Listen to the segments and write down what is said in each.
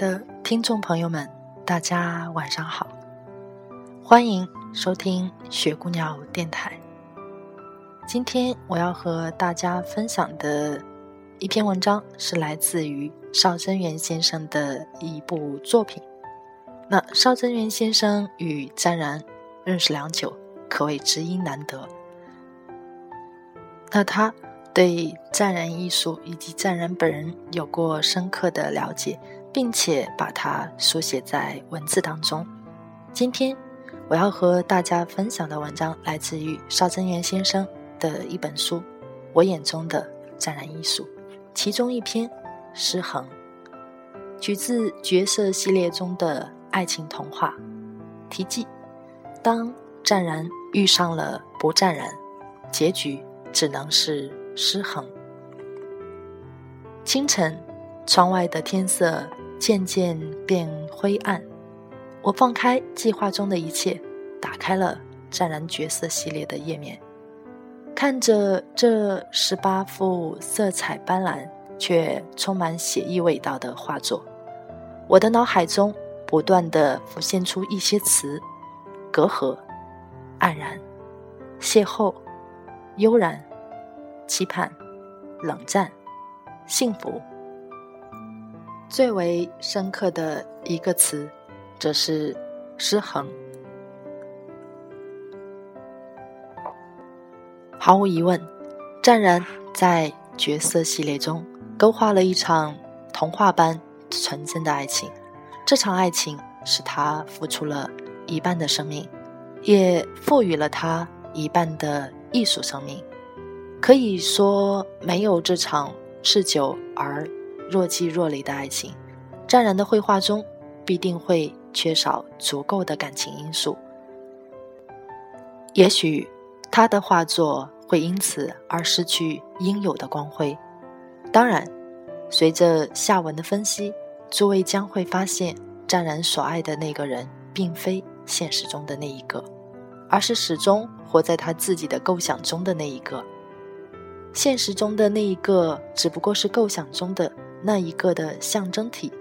的听众朋友们，大家晚上好，欢迎收听雪姑娘电台。今天我要和大家分享的一篇文章是来自于邵贞元先生的一部作品。那邵贞元先生与湛然认识良久，可谓知音难得。那他对湛然艺术以及湛然本人有过深刻的了解。并且把它书写在文字当中。今天我要和大家分享的文章来自于邵贞元先生的一本书《我眼中的湛然艺术》，其中一篇《失衡》，取自角色系列中的爱情童话。题记：当湛然遇上了不湛然，结局只能是失衡。清晨，窗外的天色。渐渐变灰暗，我放开计划中的一切，打开了湛然角色系列的页面，看着这十八幅色彩斑斓却充满写意味道的画作，我的脑海中不断的浮现出一些词：隔阂、黯然、邂逅、悠然、期盼、冷战、幸福。最为深刻的一个词，则是失衡。毫无疑问，湛然在角色系列中勾画了一场童话般纯真的爱情。这场爱情使他付出了一半的生命，也赋予了他一半的艺术生命。可以说，没有这场持久而。若即若离的爱情，湛然的绘画中必定会缺少足够的感情因素。也许他的画作会因此而失去应有的光辉。当然，随着下文的分析，诸位将会发现，湛然所爱的那个人并非现实中的那一个，而是始终活在他自己的构想中的那一个。现实中的那一个，只不过是构想中的。那一个的象征体，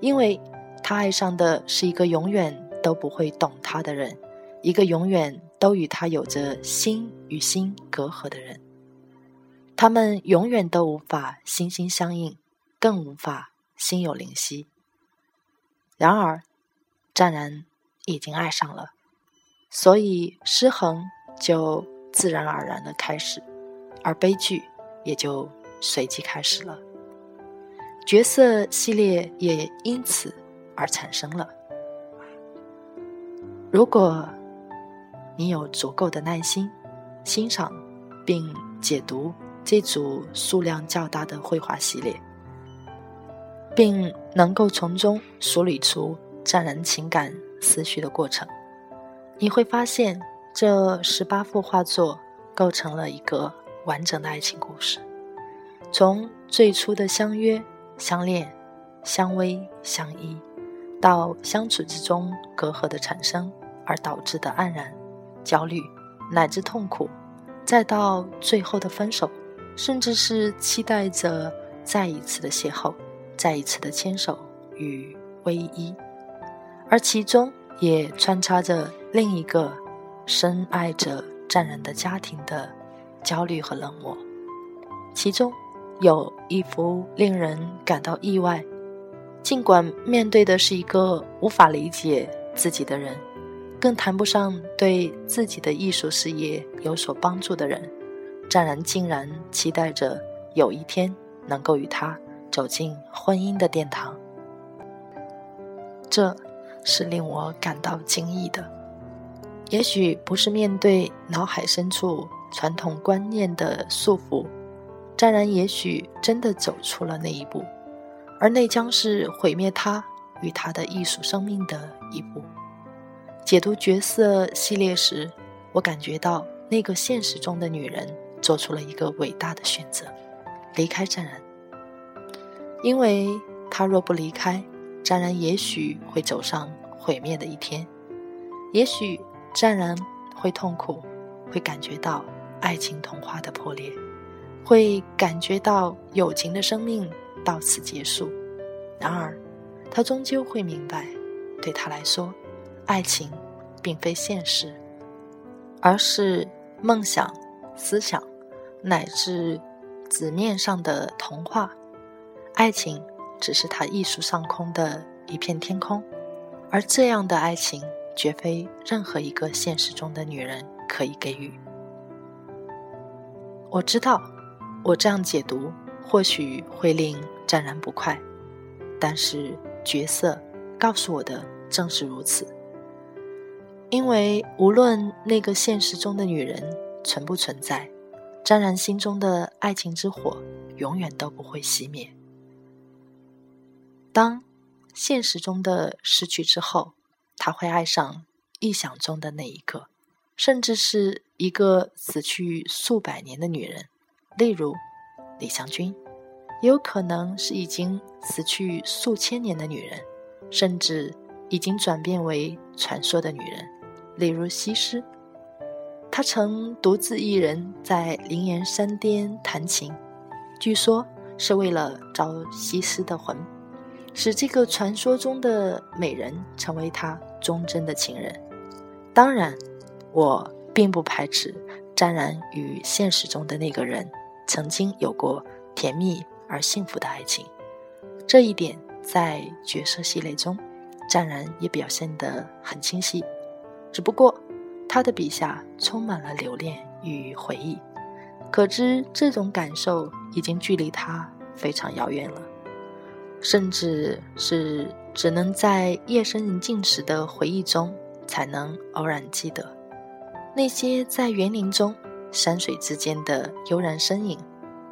因为他爱上的是一个永远都不会懂他的人，一个永远都与他有着心与心隔阂的人。他们永远都无法心心相印，更无法心有灵犀。然而，湛然已经爱上了，所以失衡就自然而然的开始，而悲剧也就随即开始了。角色系列也因此而产生了。如果你有足够的耐心，欣赏并解读这组数量较大的绘画系列，并能够从中梳理出湛然情感思绪的过程，你会发现这十八幅画作构成了一个完整的爱情故事，从最初的相约。相恋、相偎、相依，到相处之中隔阂的产生而导致的黯然、焦虑乃至痛苦，再到最后的分手，甚至是期待着再一次的邂逅、再一次的牵手与偎依，而其中也穿插着另一个深爱着湛然的家庭的焦虑和冷漠，其中。有一幅令人感到意外，尽管面对的是一个无法理解自己的人，更谈不上对自己的艺术事业有所帮助的人，湛然竟然期待着有一天能够与他走进婚姻的殿堂，这是令我感到惊异的。也许不是面对脑海深处传统观念的束缚，湛然也许真的走出了那一步，而那将是毁灭他与他的艺术生命的一步。解读角色系列时，我感觉到那个现实中的女人做出了一个伟大的选择，离开湛然，因为她若不离开，湛然也许会走上毁灭的一天，也许湛然会痛苦，会感觉到爱情童话的破裂，会感觉到友情的生命到此结束。然而，他终究会明白，对他来说，爱情并非现实，而是梦想、思想乃至纸面上的童话。爱情。只是他艺术上空的一片天空，而这样的爱情绝非任何一个现实中的女人可以给予。我知道，我这样解读或许会令湛然不快，但是角色告诉我的正是如此。因为无论那个现实中的女人存不存在，湛然心中的爱情之火永远都不会熄灭。当现实中的失去之后，他会爱上臆想中的那一个，甚至是一个死去数百年的女人，例如李香君，也有可能是已经死去数千年的女人，甚至已经转变为传说的女人，例如西施。他曾独自一人在灵岩山巅弹琴，据说是为了招西施的魂。使这个传说中的美人成为他忠贞的情人。当然，我并不排斥沾染与现实中的那个人曾经有过甜蜜而幸福的爱情。这一点在角色系列中，湛然也表现得很清晰。只不过，他的笔下充满了留恋与回忆，可知这种感受已经距离他非常遥远了。甚至是只能在夜深人静时的回忆中才能偶然记得，那些在园林中、山水之间的悠然身影，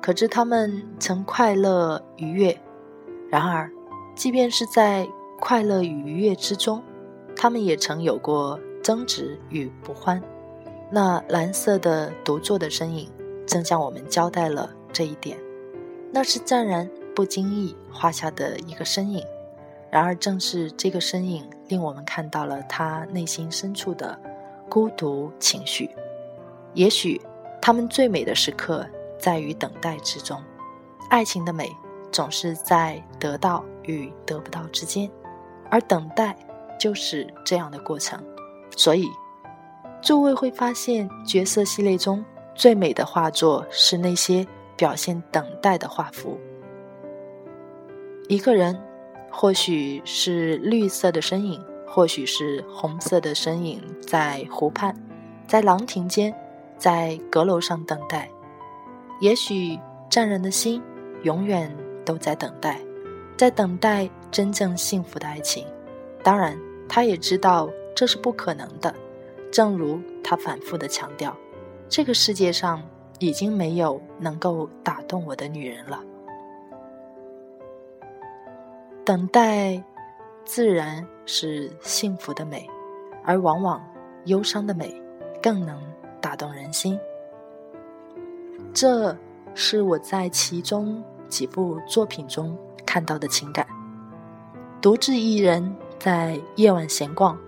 可知他们曾快乐愉悦。然而，即便是在快乐与愉悦之中，他们也曾有过争执与不欢。那蓝色的独坐的身影，正向我们交代了这一点。那是湛然。不经意画下的一个身影，然而正是这个身影，令我们看到了他内心深处的孤独情绪。也许，他们最美的时刻在于等待之中。爱情的美总是在得到与得不到之间，而等待就是这样的过程。所以，诸位会发现，角色系列中最美的画作是那些表现等待的画幅。一个人，或许是绿色的身影，或许是红色的身影，在湖畔，在廊亭间，在阁楼上等待。也许湛然的心永远都在等待，在等待真正幸福的爱情。当然，他也知道这是不可能的。正如他反复的强调，这个世界上已经没有能够打动我的女人了。等待，自然是幸福的美，而往往忧伤的美更能打动人心。这是我在其中几部作品中看到的情感。独自一人在夜晚闲逛，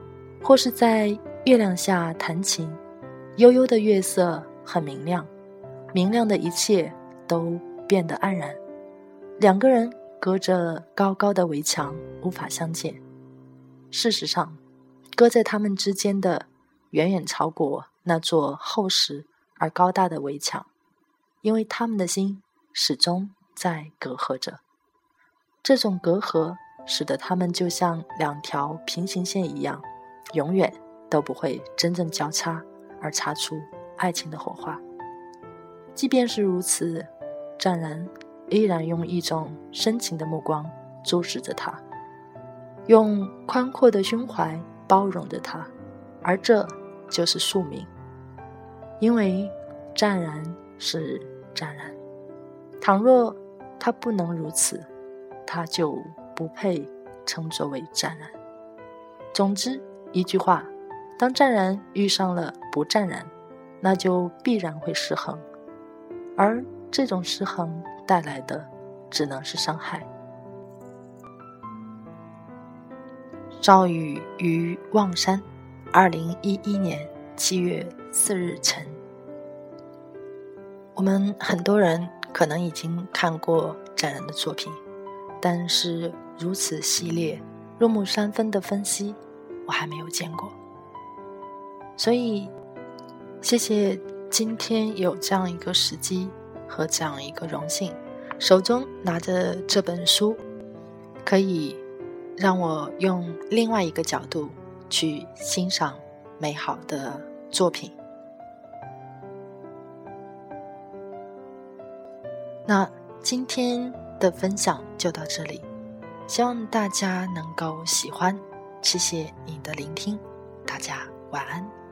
或是在月亮下弹琴，悠悠的月色很明亮，明亮的一切都变得黯然。两个人。隔着高高的围墙，无法相见。事实上，搁在他们之间的，远远超过那座厚实而高大的围墙，因为他们的心始终在隔阂着。这种隔阂使得他们就像两条平行线一样，永远都不会真正交叉而擦出爱情的火花。即便是如此，湛然。依然用一种深情的目光注视着他，用宽阔的胸怀包容着他，而这就是宿命。因为湛然是湛然。倘若他不能如此，他就不配称作为湛然。总之，一句话，当湛然遇上了不湛然，那就必然会失衡，而这种失衡带来的只能是伤害。赵宇于望山，二零一一年七月四日晨。我们很多人可能已经看过展然的作品，但是如此系列、入木三分的分析，我还没有见过。所以，谢谢今天有这样一个时机和这样一个荣幸，手中拿着这本书，可以让我用另外一个角度去欣赏美好的作品。那今天的分享就到这里，希望大家能够喜欢，谢谢你的聆听，大家晚安。